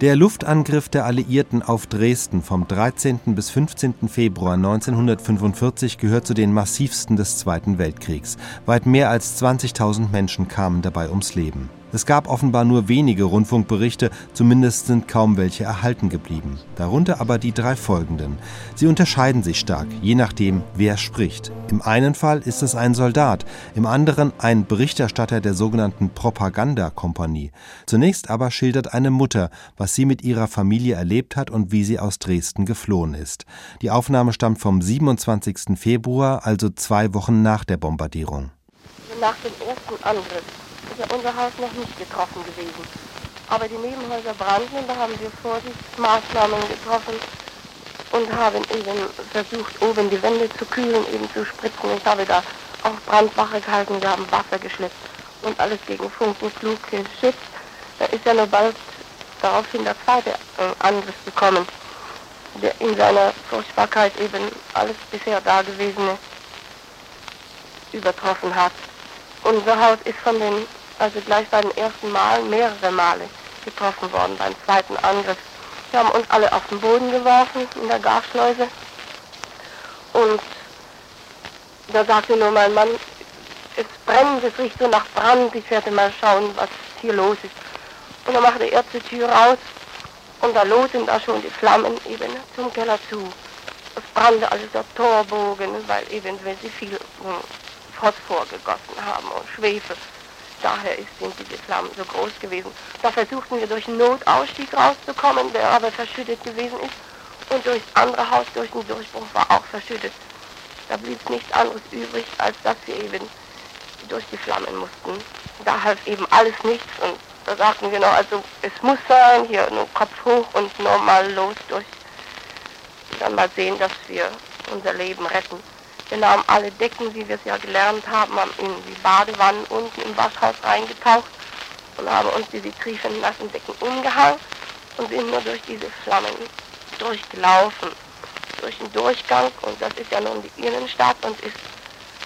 Der Luftangriff der Alliierten auf Dresden vom 13. bis 15. Februar 1945 gehört zu den massivsten des Zweiten Weltkriegs. Weit mehr als 20.000 Menschen kamen dabei ums Leben. Es gab offenbar nur wenige Rundfunkberichte, zumindest sind kaum welche erhalten geblieben. Darunter aber die drei folgenden. Sie unterscheiden sich stark, je nachdem, wer spricht. Im einen Fall ist es ein Soldat, im anderen ein Berichterstatter der sogenannten Propagandakompanie. Zunächst aber schildert eine Mutter, was sie mit ihrer Familie erlebt hat und wie sie aus Dresden geflohen ist. Die Aufnahme stammt vom 27. Februar, also zwei Wochen nach der Bombardierung. Nach dem ersten Angriff ist ja unser Haus noch nicht getroffen gewesen. Aber die Nebenhäuser brannten und da haben wir Vorsichtsmaßnahmen getroffen und haben eben versucht, oben die Wände zu kühlen, eben zu spritzen. Ich habe da auch Brandwache gehalten, wir haben Wasser geschleppt und alles gegen Funkenflug geschützt. Da ist ja nur bald daraufhin der zweite äh, Angriff gekommen, der in seiner Furchtbarkeit eben alles bisher Dagewesene übertroffen hat. Unser Haus ist von den also gleich bei den ersten Malen mehrere Male getroffen worden beim zweiten Angriff. Wir haben uns alle auf den Boden geworfen in der Gasschleuse und da sagte nur mein Mann, es brennt, es riecht so nach Brand, ich werde mal schauen, was hier los ist. Und dann machte er die Tür raus und da loten da schon die Flammen eben zum Keller zu. Es brannte also der Torbogen, weil eben wenn sie viel hm, Phosphor gegossen haben und Schwefel daher sind diese Flammen so groß gewesen. Da versuchten wir durch einen Notausstieg rauszukommen, der aber verschüttet gewesen ist. Und durchs andere Haus, durch den Durchbruch, war auch verschüttet. Da blieb nichts anderes übrig, als dass wir eben durch die Flammen mussten. Da half eben alles nichts und da sagten wir noch, also es muss sein, hier nur Kopf hoch und normal los durch. Dann mal sehen, dass wir unser Leben retten. Wir nahmen alle Decken, wie wir es ja gelernt haben, haben in die Badewannen unten im Waschhaus reingetaucht und haben uns diese triefenden nassen Decken umgehangen und sind nur durch diese Flammen durchgelaufen. Durch den Durchgang, und das ist ja nun die Innenstadt und ist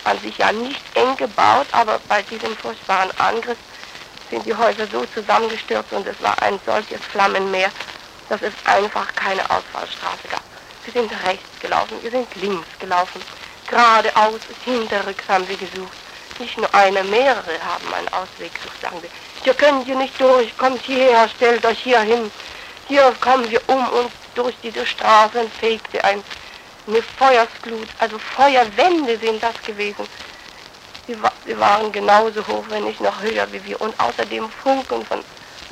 an sich ja nicht eng gebaut, aber bei diesem furchtbaren Angriff sind die Häuser so zusammengestürzt und es war ein solches Flammenmeer, dass es einfach keine Ausfallstraße gab. Wir sind rechts gelaufen, wir sind links gelaufen. Geradeaus, hinterrücks haben wir gesucht. Nicht nur eine, mehrere haben einen Ausweg gesucht, sagen wir. Hier könnt ihr nicht durch, kommt hierher, stellt euch hier hin. Hier kommen wir um und durch diese Straßen fegte ein, eine Feuersglut, also Feuerwände sind das gewesen. Sie, sie waren genauso hoch, wenn nicht noch höher wie wir. Und außerdem Funken von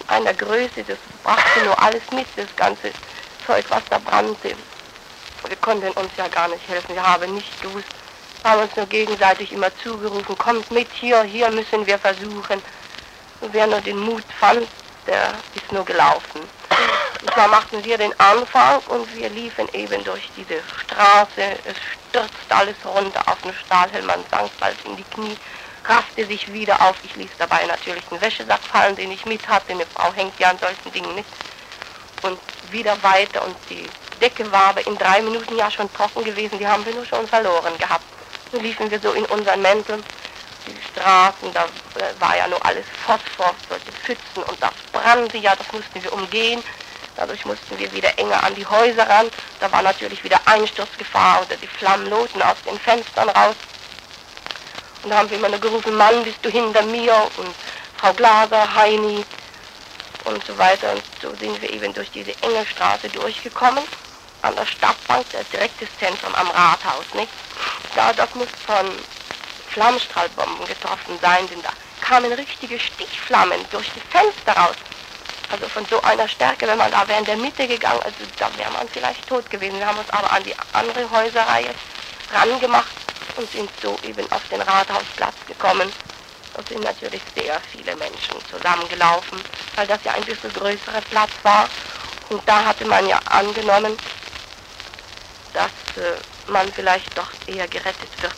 einer Größe, das brachte nur alles mit, das ganze Zeug, was da brannte. Wir konnten uns ja gar nicht helfen. Wir haben nicht gewusst, haben uns nur gegenseitig immer zugerufen, kommt mit hier, hier müssen wir versuchen. Und wer nur den Mut fand, der ist nur gelaufen. Und zwar machten wir den Anfang und wir liefen eben durch diese Straße. Es stürzte alles runter auf den Stahlhelm, man sank bald in die Knie, raffte sich wieder auf. Ich ließ dabei natürlich den Wäschesack fallen, den ich mit hatte. Eine Frau hängt ja an solchen Dingen nicht. Und wieder weiter und die Decke war aber in drei Minuten ja schon trocken gewesen, die haben wir nur schon verloren gehabt. So liefen wir so in unseren Mänteln, die Straßen, da äh, war ja nur alles Phosphor, solche Pfützen und das brannte ja, das mussten wir umgehen. Dadurch mussten wir wieder enger an die Häuser ran. Da war natürlich wieder Einsturzgefahr oder die Flammen loten aus den Fenstern raus. Und da haben wir immer nur gerufen, Mann, bist du hinter mir? Und Frau Glaser, Heini und so weiter. Und so sind wir eben durch diese enge Straße durchgekommen an der Stadtbank, der direktes Zentrum am Rathaus, nicht? Da, das muss von Flammenstrahlbomben getroffen sein, denn da kamen richtige Stichflammen durch die Fenster raus. Also von so einer Stärke, wenn man da wäre in der Mitte gegangen, also da wäre man vielleicht tot gewesen. Wir haben uns aber an die andere Häuserreihe rangemacht und sind so eben auf den Rathausplatz gekommen. Da sind natürlich sehr viele Menschen zusammengelaufen, weil das ja ein bisschen größerer Platz war. Und da hatte man ja angenommen, dass äh, man vielleicht doch eher gerettet wird.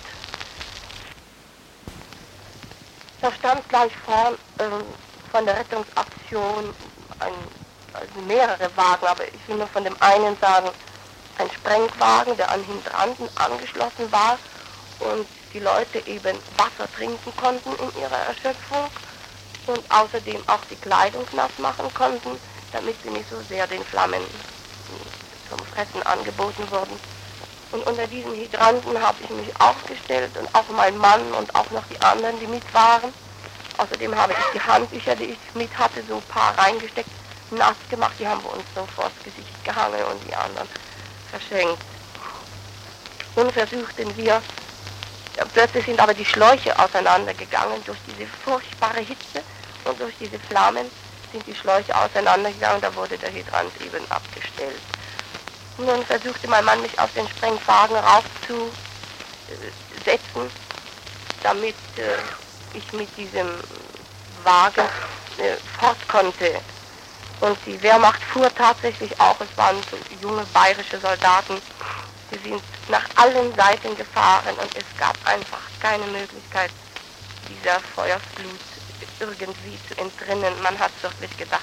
Da stand gleich vorn äh, von der Rettungsaktion ein, also mehrere Wagen, aber ich will nur von dem einen sagen, ein Sprengwagen, der an Hydranten angeschlossen war und die Leute eben Wasser trinken konnten in ihrer Erschöpfung und außerdem auch die Kleidung nass machen konnten. damit sie nicht so sehr den Flammen zum Fressen angeboten wurden. Und unter diesen Hydranten habe ich mich aufgestellt und auch mein Mann und auch noch die anderen, die mit waren. Außerdem habe ich die Handtücher, die ich mit hatte, so ein paar reingesteckt, nass gemacht. Die haben wir uns so vors Gesicht gehangen und die anderen verschenkt. Nun versuchten wir, plötzlich sind aber die Schläuche auseinandergegangen durch diese furchtbare Hitze und durch diese Flammen sind die Schläuche auseinandergegangen, da wurde der Hydrant eben abgestellt. Nun versuchte mein Mann, mich auf den Sprengwagen raufzusetzen, damit äh, ich mit diesem Wagen äh, fort konnte. Und die Wehrmacht fuhr tatsächlich auch, es waren so junge bayerische Soldaten, die sind nach allen Seiten gefahren und es gab einfach keine Möglichkeit, dieser Feuerflut irgendwie zu entrinnen. Man hat wirklich gedacht,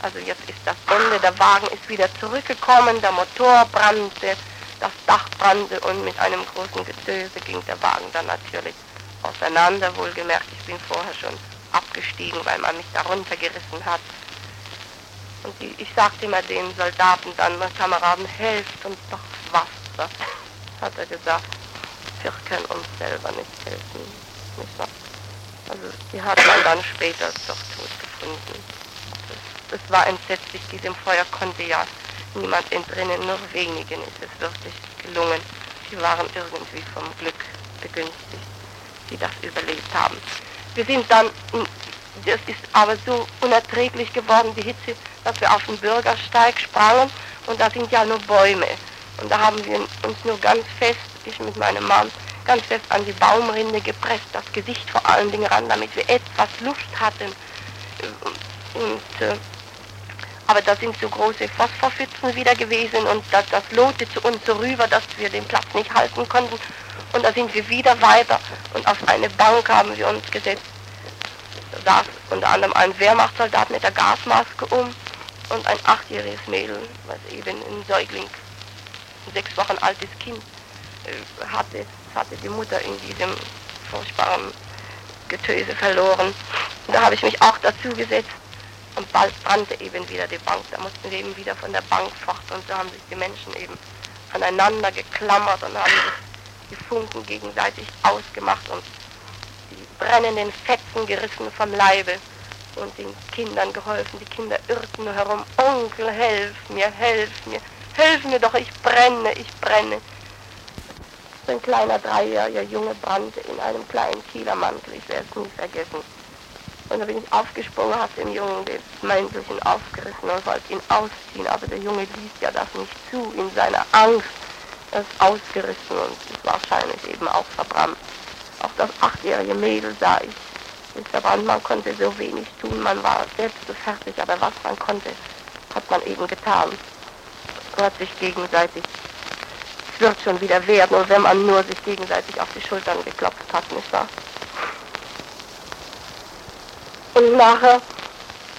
also jetzt ist das Ende, der Wagen ist wieder zurückgekommen, der Motor brannte, das Dach brannte und mit einem großen Getöse ging der Wagen dann natürlich auseinander. Wohlgemerkt, ich bin vorher schon abgestiegen, weil man mich darunter gerissen hat. Und die, ich sagte immer den Soldaten dann, mein Kameraden, helft uns doch Wasser, hat er gesagt. Wir können uns selber nicht helfen. Also die hat man dann später doch tot gefunden es war entsetzlich, diesem Feuer konnte ja niemand entrinnen, nur wenigen ist es wirklich gelungen. Die waren irgendwie vom Glück begünstigt, die das überlebt haben. Wir sind dann, das ist aber so unerträglich geworden, die Hitze, dass wir auf den Bürgersteig sprangen und da sind ja nur Bäume. Und da haben wir uns nur ganz fest, ich mit meinem Mann, ganz fest an die Baumrinde gepresst, das Gesicht vor allen Dingen ran, damit wir etwas Luft hatten. Und äh, aber da sind so große Phosphorpfützen wieder gewesen und das, das lohte zu uns so rüber, dass wir den Platz nicht halten konnten. Und da sind wir wieder weiter und auf eine Bank haben wir uns gesetzt. Da saß unter anderem ein Wehrmachtssoldat mit der Gasmaske um und ein achtjähriges Mädel, was eben ein Säugling, ein sechs Wochen altes Kind äh, hatte, hatte die Mutter in diesem furchtbaren Getöse verloren. Da habe ich mich auch dazu gesetzt und bald brannte eben wieder die Bank. Da mussten wir eben wieder von der Bank fort und so haben sich die Menschen eben aneinander geklammert und haben sich die Funken gegenseitig ausgemacht und die brennenden Fetzen gerissen vom Leibe und den Kindern geholfen. Die Kinder irrten nur herum. Onkel, helf mir, helf mir, helf mir doch, ich brenne, ich brenne. So ein kleiner dreijähriger Junge brannte in einem kleinen Kielermantel, ich werde es nie vergessen. Und da bin ich aufgesprungen, habe dem Jungen das Mäntelchen aufgerissen und wollte ihn ausziehen. Aber der Junge ließ ja das nicht zu. In seiner Angst das ausgerissen und ist wahrscheinlich eben auch verbrannt. Auch das achtjährige Mädel sah ich, ist verbrannt. Man konnte so wenig tun, man war selbst so fertig, aber was man konnte, hat man eben getan. Man hat sich gegenseitig, es wird schon wieder werden, und wenn man nur sich gegenseitig auf die Schultern geklopft hat, nicht wahr? Und nachher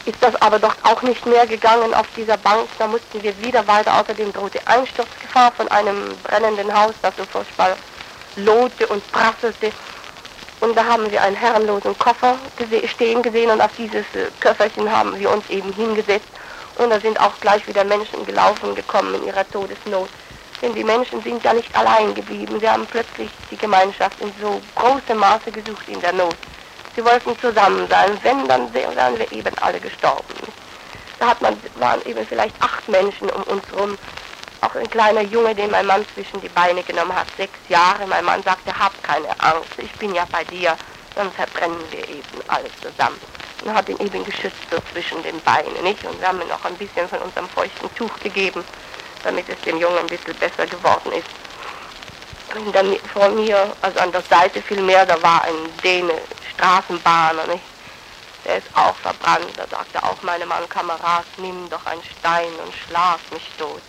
ist das aber doch auch nicht mehr gegangen auf dieser Bank. Da mussten wir wieder weiter. Außerdem drohte Einsturzgefahr von einem brennenden Haus, das so furchtbar lohte und prasselte. Und da haben wir einen herrenlosen Koffer gese stehen gesehen und auf dieses äh, Köfferchen haben wir uns eben hingesetzt. Und da sind auch gleich wieder Menschen gelaufen gekommen in ihrer Todesnot. Denn die Menschen sind ja nicht allein geblieben. Sie haben plötzlich die Gemeinschaft in so großem Maße gesucht in der Not. Sie wollten zusammen sein. Wenn, dann wären wir eben alle gestorben. Da hat man, waren eben vielleicht acht Menschen um uns rum. Auch ein kleiner Junge, den mein Mann zwischen die Beine genommen hat, sechs Jahre. Mein Mann sagte, hab keine Angst, ich bin ja bei dir. Dann verbrennen wir eben alles zusammen. Und hat ihn eben geschützt so zwischen den Beinen, nicht? Und wir haben ihm noch ein bisschen von unserem feuchten Tuch gegeben, damit es dem Jungen ein bisschen besser geworden ist. Hinter mir, vor mir, also an der Seite vielmehr, da war ein Däne, Straßenbahner, nicht? Der ist auch verbrannt. Da sagte auch meine Mann, Kamerad, nimm doch einen Stein und schlag mich tot.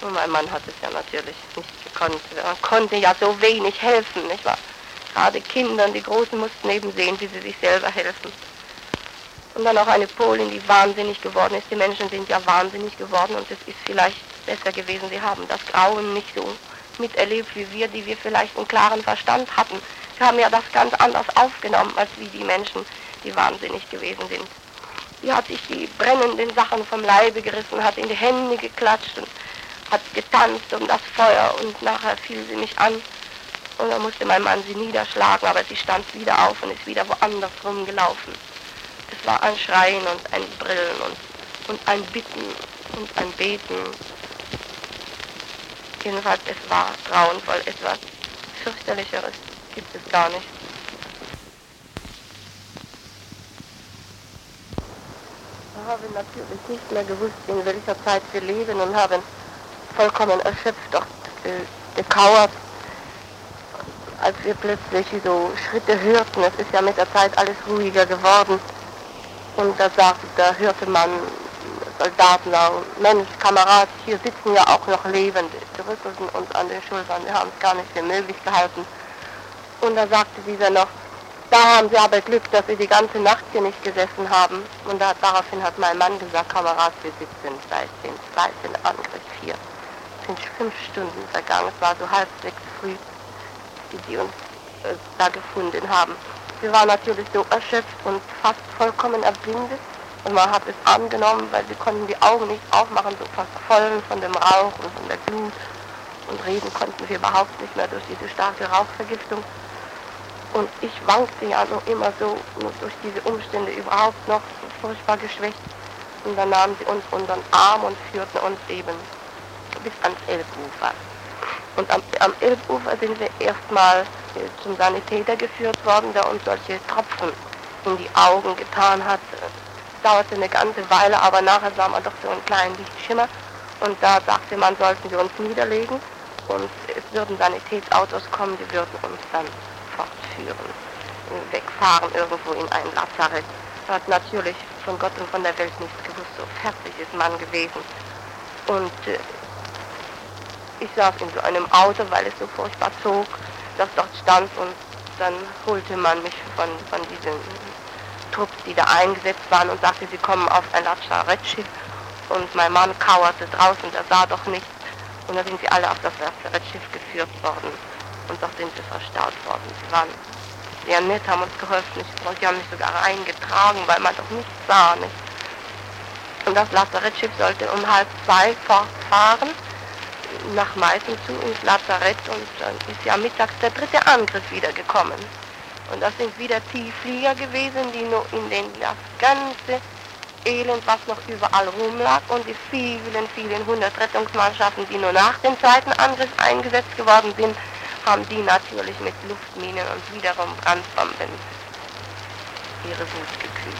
Und mein Mann hat es ja natürlich nicht gekonnt. Er konnte ja so wenig helfen, nicht wahr? Gerade Kindern, die Großen mussten eben sehen, wie sie sich selber helfen. Und dann auch eine Polin, die wahnsinnig geworden ist. Die Menschen sind ja wahnsinnig geworden und es ist vielleicht besser gewesen. Sie haben das Grauen nicht so miterlebt wie wir, die wir vielleicht einen klaren Verstand hatten. Haben ja das ganz anders aufgenommen, als wie die Menschen, die wahnsinnig gewesen sind. Die hat sich die brennenden Sachen vom Leibe gerissen, hat in die Hände geklatscht und hat getanzt um das Feuer und nachher fiel sie mich an und dann musste mein Mann sie niederschlagen, aber sie stand wieder auf und ist wieder woanders rumgelaufen. Es war ein Schreien und ein Brillen und, und ein Bitten und ein Beten. Jedenfalls, es war grauenvoll. Etwas fürchterlicheres gibt es gar nicht. Wir haben natürlich nicht mehr gewusst, in welcher Zeit wir leben und haben vollkommen erschöpft dort äh, gekauert, als wir plötzlich so Schritte hörten. Es ist ja mit der Zeit alles ruhiger geworden. Und da, sagte, da hörte man Soldaten sagen, Mensch, Kamerad, hier sitzen ja auch noch Lebende. Sie rüttelten uns an den Schultern, wir haben es gar nicht für möglich gehalten. Und da sagte dieser noch, da haben Sie aber Glück, dass Sie die ganze Nacht hier nicht gesessen haben. Und da, daraufhin hat mein Mann gesagt, Kamerad, wir sitzen seit dem zweiten Angriff hier. Es sind fünf Stunden vergangen, es war so halb sechs früh, die die uns äh, da gefunden haben. Wir waren natürlich so erschöpft und fast vollkommen erblindet. Und man hat es angenommen, weil wir konnten die Augen nicht aufmachen, so fast voll von dem Rauch und von der Glut. Und reden konnten wir überhaupt nicht mehr durch diese starke Rauchvergiftung. Und ich wankte ja noch immer so, durch diese Umstände überhaupt noch furchtbar geschwächt. Und dann nahmen sie uns unseren Arm und führten uns eben bis ans Elbufer. Und am, am Elbufer sind wir erstmal zum Sanitäter geführt worden, der uns solche Tropfen in die Augen getan hat. Es dauerte eine ganze Weile, aber nachher sah man doch so einen kleinen Lichtschimmer. Und da sagte man, sollten wir uns niederlegen und es würden Sanitätsautos kommen, die würden uns dann fortführen, wegfahren irgendwo in ein Lazarett. Er hat natürlich von Gott und von der Welt nichts gewusst, so fertig ist man gewesen. Und äh, ich saß in so einem Auto, weil es so furchtbar zog, das dort stand. Und dann holte man mich von, von diesen Trupps, die da eingesetzt waren und sagte, sie kommen auf ein Lazarettschiff. Und mein Mann kauerte draußen, der sah doch nichts. Und dann sind sie alle auf das Lazarettschiff geführt worden und dort sind sie verstaut worden. Sie waren sehr nett, haben uns geholfen, ich, sie haben mich sogar reingetragen, weil man doch nichts sah, nicht? Und das Lazarettschiff sollte um halb zwei fortfahren nach Meißen zu ins Lazarett und dann ist ja mittags der dritte Angriff wiedergekommen. Und das sind wieder Tiefflieger gewesen, die nur in den, das ganze Elend, was noch überall rumlag und die vielen, vielen hundert Rettungsmannschaften, die nur nach dem zweiten Angriff eingesetzt geworden sind, haben die natürlich mit Luftminen und wiederum Brandbomben ihre Wut gekühlt.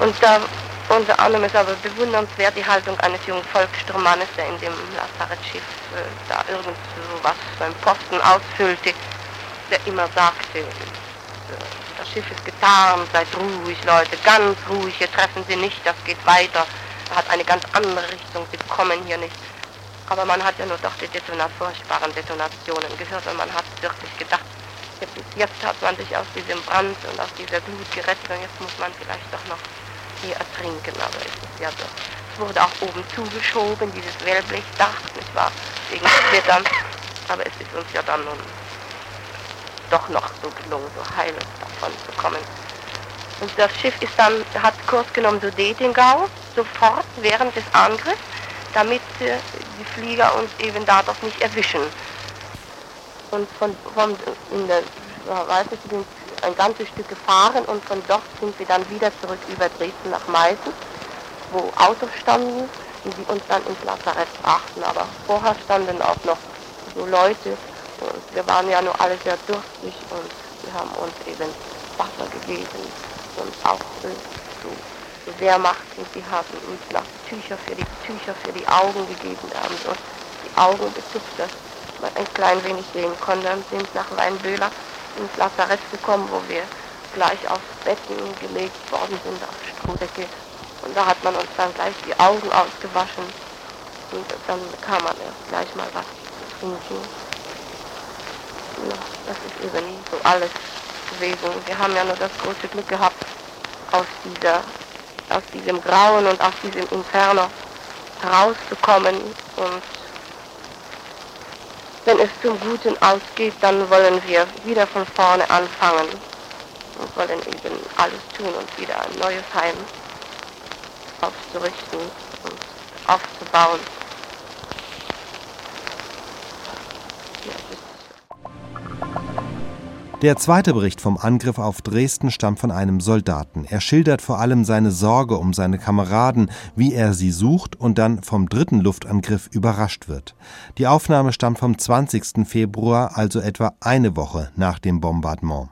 Und da unter anderem ist aber bewundernswert die Haltung eines jungen Volkssturmmannes, der in dem Lazarettschiff äh, da irgend so was beim Posten ausfüllte, der immer sagte, äh, das Schiff ist getarnt, seid ruhig, Leute, ganz ruhig, hier treffen Sie nicht, das geht weiter. Er hat eine ganz andere Richtung, Sie kommen hier nicht. Aber man hat ja nur doch die Detonat furchtbaren Detonationen gehört und man hat wirklich gedacht, bis jetzt hat man sich aus diesem Brand und aus dieser Glut gerettet und jetzt muss man vielleicht doch noch hier ertrinken, aber es ist ja doch. Es wurde auch oben zugeschoben, dieses Wellblechdach, nicht wahr, wegen Splittern. Aber es ist uns ja dann nun doch noch so gelungen, so heil davon zu kommen. Und das Schiff ist dann, hat Kurs genommen zu Detingau, sofort während des Angriffs, damit äh, die Flieger uns eben da doch nicht erwischen. Und von, von in der, weiß nicht, ein ganzes Stück gefahren und von dort sind wir dann wieder zurück über Dresden nach Meißen, wo Autos standen, die uns dann ins Lazarett brachten. Aber vorher standen auch noch so Leute und wir waren ja nur alle sehr durstig und sie haben uns eben Wasser gegeben und auch so, so Wehrmachten, sie haben uns noch Tücher für die Tücher für die Augen gegeben, haben uns die Augen getupft, dass man ein klein wenig sehen konnte und sind nach Weinböhler ins Lazarett gekommen, wo wir gleich auf Betten gelegt worden sind, auf Strohdecke. Und da hat man uns dann gleich die Augen ausgewaschen. Und dann bekam man gleich mal was trinken. Ja, das ist eben so alles gewesen. Wir haben ja nur das große Glück gehabt, aus dieser, aus diesem Grauen und aus diesem Inferno herauszukommen und wenn es zum Guten ausgeht, dann wollen wir wieder von vorne anfangen. und wollen eben alles tun, uns wieder ein neues Heim aufzurichten und aufzubauen. Der zweite Bericht vom Angriff auf Dresden stammt von einem Soldaten. Er schildert vor allem seine Sorge um seine Kameraden, wie er sie sucht und dann vom dritten Luftangriff überrascht wird. Die Aufnahme stammt vom 20. Februar, also etwa eine Woche nach dem Bombardement.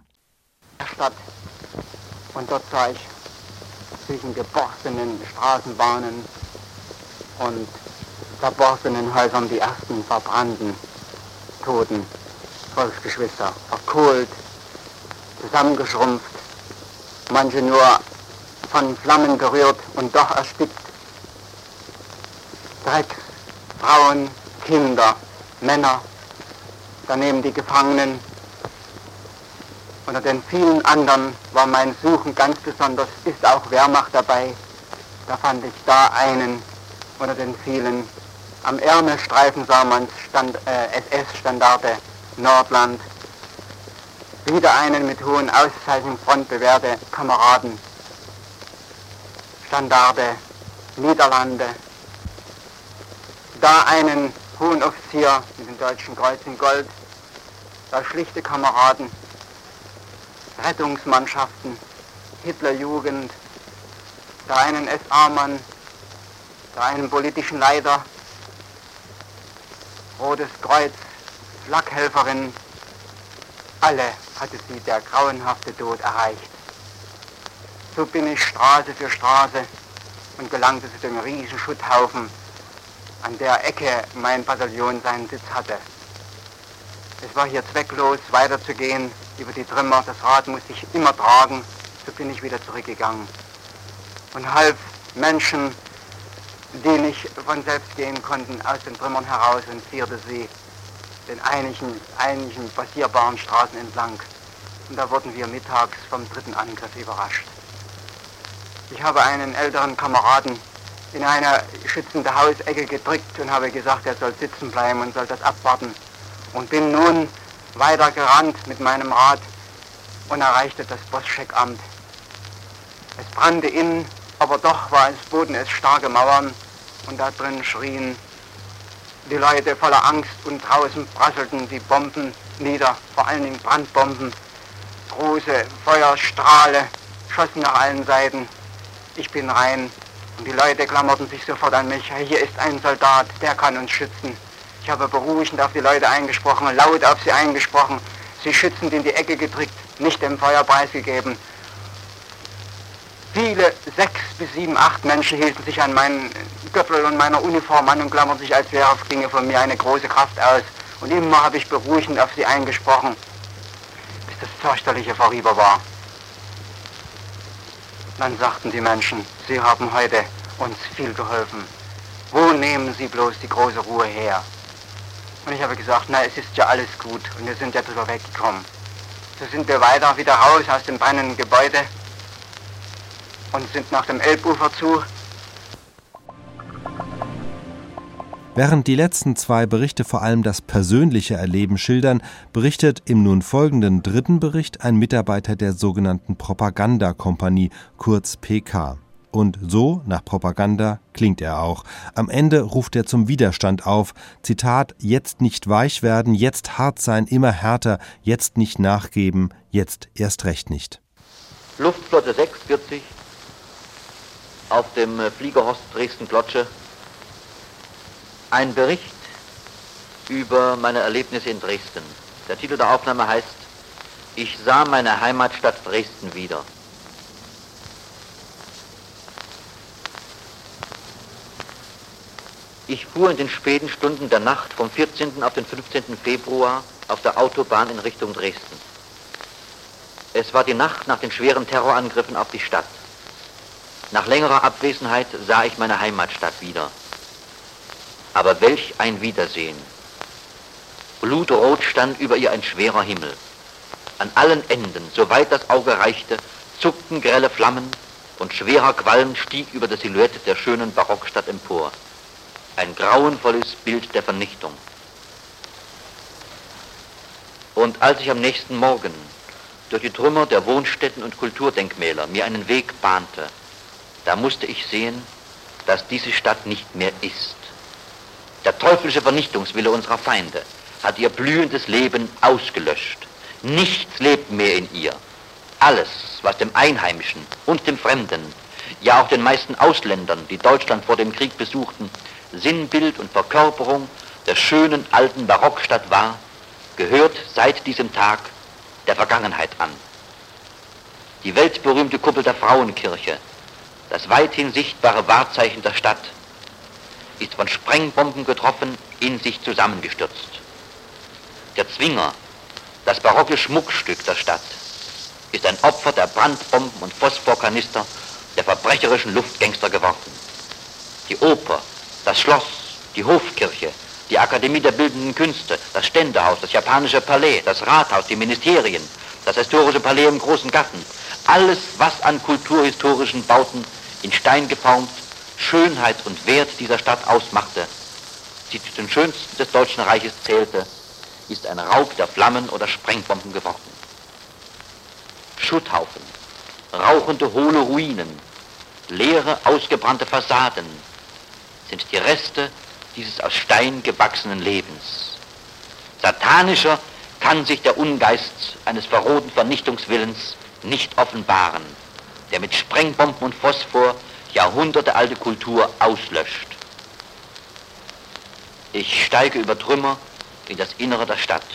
Stadt. Und dort sah ich zwischen geborstenen Straßenbahnen und verborstenen Häusern die ersten verbrannten Toten. Volksgeschwister, verkohlt, zusammengeschrumpft, manche nur von Flammen gerührt und doch erstickt. Drecks, Frauen, Kinder, Männer, daneben die Gefangenen. Unter den vielen anderen war mein Suchen ganz besonders, ist auch Wehrmacht dabei. Da fand ich da einen unter den vielen. Am Ärmelstreifen sah man äh, SS-Standarte Nordland, wieder einen mit hohen Auszeichnungen frontbewährte Kameraden, Standarde, Niederlande, da einen hohen Offizier mit dem Deutschen Kreuz in Gold, da schlichte Kameraden, Rettungsmannschaften, Hitlerjugend, da einen SA-Mann, da einen politischen Leiter, Rotes Kreuz, Flakhelferin, alle hatte sie der grauenhafte Tod erreicht. So bin ich Straße für Straße und gelangte zu dem riesigen Schutthaufen, an der Ecke mein Bataillon seinen Sitz hatte. Es war hier zwecklos, weiterzugehen über die Trümmer. Das Rad musste ich immer tragen. So bin ich wieder zurückgegangen und half Menschen, die nicht von selbst gehen konnten, aus den Trümmern heraus und zierte sie den einigen, einigen passierbaren Straßen entlang. Und da wurden wir mittags vom dritten Angriff überrascht. Ich habe einen älteren Kameraden in eine schützende Hausecke gedrückt und habe gesagt, er soll sitzen bleiben und soll das abwarten. Und bin nun weiter gerannt mit meinem Rad und erreichte das Boscheckamt. Es brannte innen, aber doch war es Boden es starke Mauern und da drin schrien die Leute voller Angst und draußen prasselten die Bomben nieder, vor allen Dingen Brandbomben. Große Feuerstrahle schossen nach allen Seiten. Ich bin rein und die Leute klammerten sich sofort an mich. Hier ist ein Soldat, der kann uns schützen. Ich habe beruhigend auf die Leute eingesprochen, laut auf sie eingesprochen, sie schützend in die Ecke gedrückt, nicht dem Feuer preisgegeben. Viele, sechs bis sieben, acht Menschen hielten sich an meinen Gürtel und meiner Uniform an und klammerten sich, als wäre ginge von mir eine große Kraft aus. Und immer habe ich beruhigend auf sie eingesprochen, bis das fürchterliche vorüber war. Dann sagten die Menschen, sie haben heute uns viel geholfen. Wo nehmen sie bloß die große Ruhe her? Und ich habe gesagt, na, es ist ja alles gut und wir sind ja drüber weggekommen. So sind wir weiter wieder raus aus dem brennenden Gebäude und sind nach dem Elbufer zu. Während die letzten zwei Berichte vor allem das persönliche Erleben schildern, berichtet im nun folgenden dritten Bericht ein Mitarbeiter der sogenannten Propagandakompanie, kurz PK. Und so, nach Propaganda, klingt er auch. Am Ende ruft er zum Widerstand auf. Zitat, jetzt nicht weich werden, jetzt hart sein, immer härter, jetzt nicht nachgeben, jetzt erst recht nicht. Luftflotte 46, auf dem äh, Fliegerhorst Dresden-Plotsche ein Bericht über meine Erlebnisse in Dresden. Der Titel der Aufnahme heißt Ich sah meine Heimatstadt Dresden wieder. Ich fuhr in den späten Stunden der Nacht vom 14. auf den 15. Februar auf der Autobahn in Richtung Dresden. Es war die Nacht nach den schweren Terrorangriffen auf die Stadt. Nach längerer Abwesenheit sah ich meine Heimatstadt wieder. Aber welch ein Wiedersehen. Blutrot stand über ihr ein schwerer Himmel. An allen Enden, soweit das Auge reichte, zuckten grelle Flammen und schwerer Qualm stieg über der Silhouette der schönen Barockstadt empor. Ein grauenvolles Bild der Vernichtung. Und als ich am nächsten Morgen durch die Trümmer der Wohnstätten und Kulturdenkmäler mir einen Weg bahnte, da musste ich sehen, dass diese Stadt nicht mehr ist. Der teuflische Vernichtungswille unserer Feinde hat ihr blühendes Leben ausgelöscht. Nichts lebt mehr in ihr. Alles, was dem Einheimischen und dem Fremden, ja auch den meisten Ausländern, die Deutschland vor dem Krieg besuchten, Sinnbild und Verkörperung der schönen alten Barockstadt war, gehört seit diesem Tag der Vergangenheit an. Die weltberühmte Kuppel der Frauenkirche, das weithin sichtbare Wahrzeichen der Stadt, ist von Sprengbomben getroffen, in sich zusammengestürzt. Der Zwinger, das barocke Schmuckstück der Stadt, ist ein Opfer der Brandbomben und Phosphorkanister der verbrecherischen Luftgangster geworden. Die Oper, das Schloss, die Hofkirche, die Akademie der Bildenden Künste, das Ständehaus, das japanische Palais, das Rathaus, die Ministerien, das historische Palais im Großen Garten, alles, was an kulturhistorischen Bauten in Stein geformt Schönheit und Wert dieser Stadt ausmachte, die zu den schönsten des Deutschen Reiches zählte, ist ein Raub der Flammen oder Sprengbomben geworden. Schutthaufen, rauchende hohle Ruinen, leere, ausgebrannte Fassaden sind die Reste dieses aus Stein gewachsenen Lebens. Satanischer kann sich der Ungeist eines verrohten Vernichtungswillens nicht offenbaren, der mit Sprengbomben und Phosphor jahrhundertealte Kultur auslöscht. Ich steige über Trümmer in das Innere der Stadt.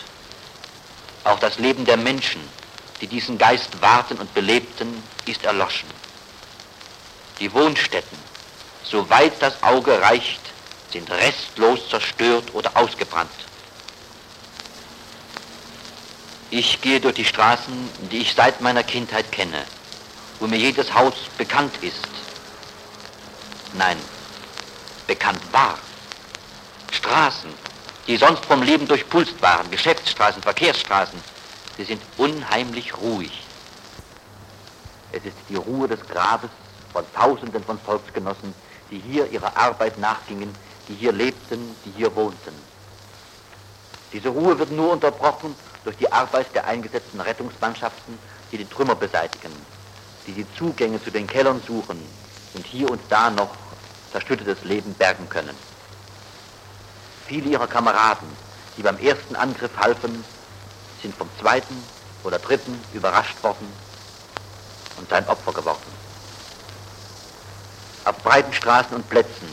Auch das Leben der Menschen, die diesen Geist warten und belebten, ist erloschen. Die Wohnstätten, soweit das Auge reicht, sind restlos zerstört oder ausgebrannt. Ich gehe durch die Straßen, die ich seit meiner Kindheit kenne, wo mir jedes Haus bekannt ist nein, bekannt war. Straßen, die sonst vom Leben durchpulst waren, Geschäftsstraßen, Verkehrsstraßen, sie sind unheimlich ruhig. Es ist die Ruhe des Grabes von Tausenden von Volksgenossen, die hier ihrer Arbeit nachgingen, die hier lebten, die hier wohnten. Diese Ruhe wird nur unterbrochen durch die Arbeit der eingesetzten Rettungsmannschaften, die die Trümmer beseitigen, die die Zugänge zu den Kellern suchen, und hier und da noch zerstörtes Leben bergen können. Viele ihrer Kameraden, die beim ersten Angriff halfen, sind vom zweiten oder dritten überrascht worden und sein Opfer geworden. Auf breiten Straßen und Plätzen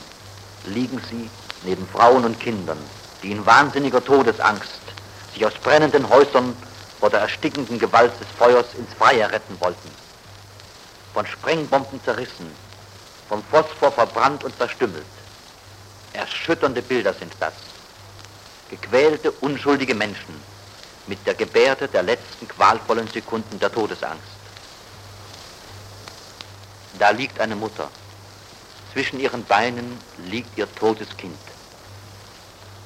liegen sie neben Frauen und Kindern, die in wahnsinniger Todesangst sich aus brennenden Häusern vor der erstickenden Gewalt des Feuers ins Freie retten wollten. Von Sprengbomben zerrissen vom Phosphor verbrannt und verstümmelt. Erschütternde Bilder sind das. Gequälte, unschuldige Menschen mit der Gebärde der letzten qualvollen Sekunden der Todesangst. Da liegt eine Mutter. Zwischen ihren Beinen liegt ihr totes Kind.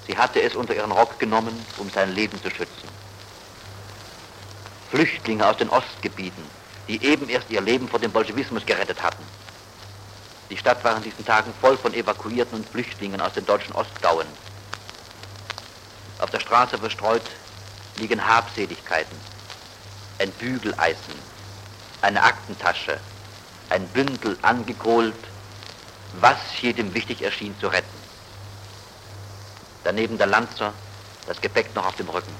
Sie hatte es unter ihren Rock genommen, um sein Leben zu schützen. Flüchtlinge aus den Ostgebieten, die eben erst ihr Leben vor dem Bolschewismus gerettet hatten, die Stadt war in diesen Tagen voll von Evakuierten und Flüchtlingen aus den deutschen Ostgauen. Auf der Straße verstreut liegen Habseligkeiten, ein Bügeleisen, eine Aktentasche, ein Bündel angekohlt, was jedem wichtig erschien zu retten. Daneben der Lanzer, das Gepäck noch auf dem Rücken.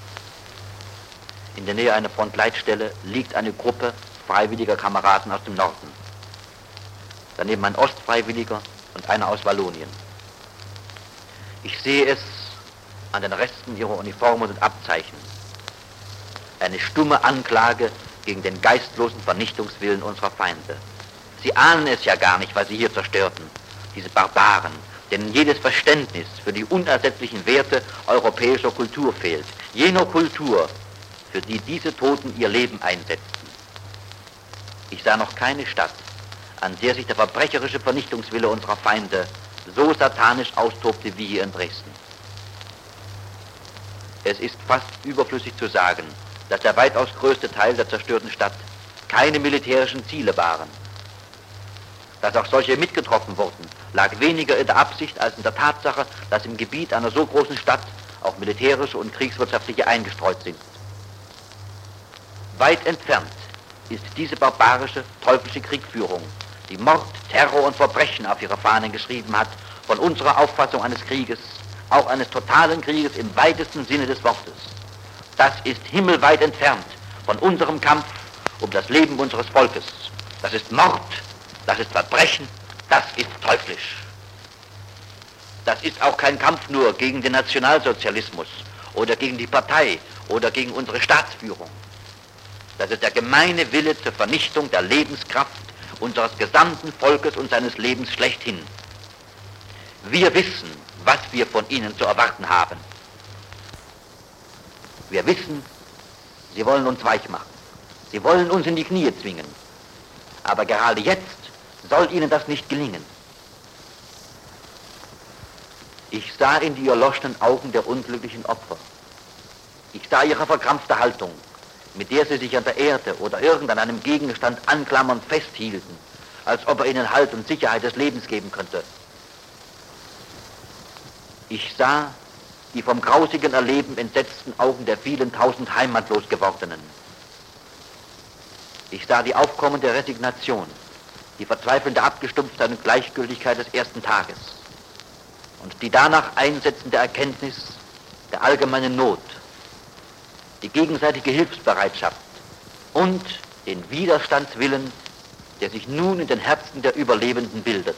In der Nähe einer Frontleitstelle liegt eine Gruppe freiwilliger Kameraden aus dem Norden daneben ein Ostfreiwilliger und einer aus Wallonien. Ich sehe es an den Resten ihrer Uniformen und Abzeichen. Eine stumme Anklage gegen den geistlosen Vernichtungswillen unserer Feinde. Sie ahnen es ja gar nicht, was sie hier zerstörten, diese Barbaren, denen jedes Verständnis für die unersetzlichen Werte europäischer Kultur fehlt, jener Kultur, für die diese Toten ihr Leben einsetzten. Ich sah noch keine Stadt, an der sich der verbrecherische Vernichtungswille unserer Feinde so satanisch austobte wie hier in Dresden. Es ist fast überflüssig zu sagen, dass der weitaus größte Teil der zerstörten Stadt keine militärischen Ziele waren. Dass auch solche mitgetroffen wurden, lag weniger in der Absicht als in der Tatsache, dass im Gebiet einer so großen Stadt auch militärische und kriegswirtschaftliche eingestreut sind. Weit entfernt ist diese barbarische, teuflische Kriegführung, die Mord, Terror und Verbrechen auf ihre Fahnen geschrieben hat, von unserer Auffassung eines Krieges, auch eines totalen Krieges im weitesten Sinne des Wortes. Das ist himmelweit entfernt von unserem Kampf um das Leben unseres Volkes. Das ist Mord, das ist Verbrechen, das ist teuflisch. Das ist auch kein Kampf nur gegen den Nationalsozialismus oder gegen die Partei oder gegen unsere Staatsführung. Das ist der gemeine Wille zur Vernichtung der Lebenskraft unseres gesamten Volkes und seines Lebens schlechthin. Wir wissen, was wir von ihnen zu erwarten haben. Wir wissen, sie wollen uns weich machen. Sie wollen uns in die Knie zwingen. Aber gerade jetzt soll ihnen das nicht gelingen. Ich sah in die erloschenen Augen der unglücklichen Opfer. Ich sah ihre verkrampfte Haltung, mit der sie sich an der Erde oder irgendeinem Gegenstand anklammernd festhielten, als ob er ihnen Halt und Sicherheit des Lebens geben könnte. Ich sah die vom grausigen Erleben entsetzten Augen der vielen tausend heimatlos gewordenen. Ich sah die aufkommende Resignation, die verzweifelnde Abgestumpftheit und Gleichgültigkeit des ersten Tages und die danach einsetzende Erkenntnis der allgemeinen Not, die gegenseitige Hilfsbereitschaft und den Widerstandswillen, der sich nun in den Herzen der Überlebenden bildet.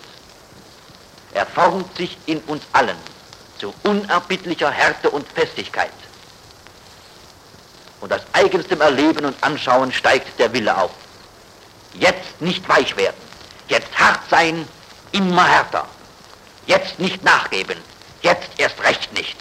Er formt sich in uns allen zu unerbittlicher Härte und Festigkeit. Und aus eigenstem Erleben und Anschauen steigt der Wille auf. Jetzt nicht weich werden, jetzt hart sein, immer härter. Jetzt nicht nachgeben, jetzt erst recht nicht.